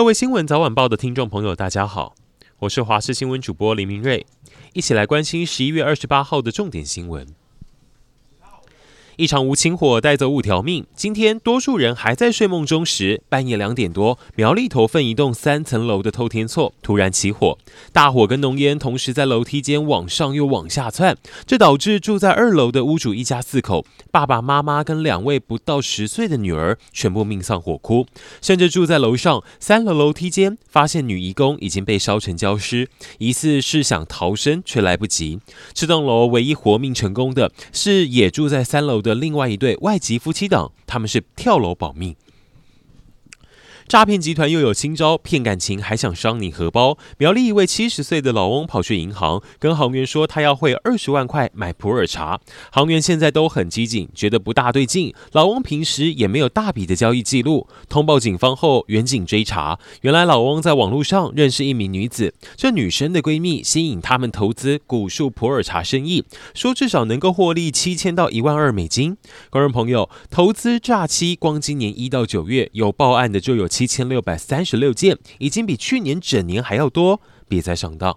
各位新闻早晚报的听众朋友，大家好，我是华视新闻主播林明瑞，一起来关心十一月二十八号的重点新闻。一场无情火带走五条命。今天多数人还在睡梦中时，半夜两点多，苗栗头份一栋三层楼的透天厝突然起火，大火跟浓烟同时在楼梯间往上又往下窜，这导致住在二楼的屋主一家四口，爸爸妈妈跟两位不到十岁的女儿全部命丧火窟，甚至住在楼上三楼楼梯间，发现女义工已经被烧成焦尸，疑似是想逃生却来不及。这栋楼唯一活命成功的是也住在三楼的。另外一对外籍夫妻等，他们是跳楼保命。诈骗集团又有新招，骗感情还想伤你荷包。苗栗一位七十岁的老翁跑去银行，跟行员说他要汇二十万块买普洱茶。行员现在都很机警，觉得不大对劲。老翁平时也没有大笔的交易记录。通报警方后，远警追查，原来老翁在网络上认识一名女子，这女生的闺蜜吸引他们投资古树普洱茶生意，说至少能够获利七千到一万二美金。观众朋友，投资诈欺，光今年一到九月有报案的就有七千六百三十六件，已经比去年整年还要多，别再上当。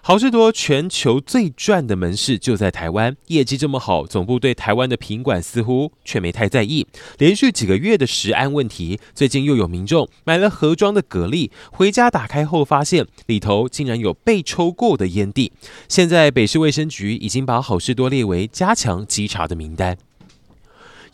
好事多全球最赚的门市就在台湾，业绩这么好，总部对台湾的品管似乎却没太在意。连续几个月的食安问题，最近又有民众买了盒装的蛤蜊，回家打开后发现里头竟然有被抽过的烟蒂。现在北市卫生局已经把好事多列为加强稽查的名单。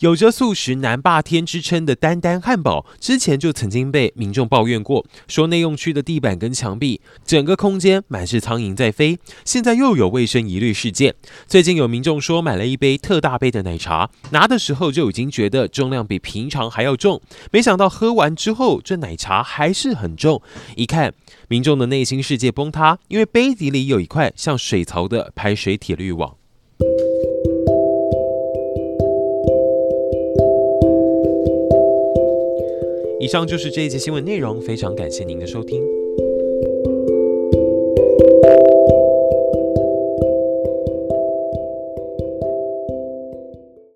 有着素食南霸天之称的丹丹汉堡，之前就曾经被民众抱怨过，说内用区的地板跟墙壁，整个空间满是苍蝇在飞。现在又有卫生疑虑事件。最近有民众说买了一杯特大杯的奶茶，拿的时候就已经觉得重量比平常还要重，没想到喝完之后，这奶茶还是很重。一看，民众的内心世界崩塌，因为杯底里有一块像水槽的排水铁滤网。以上就是这一节新闻内容，非常感谢您的收听。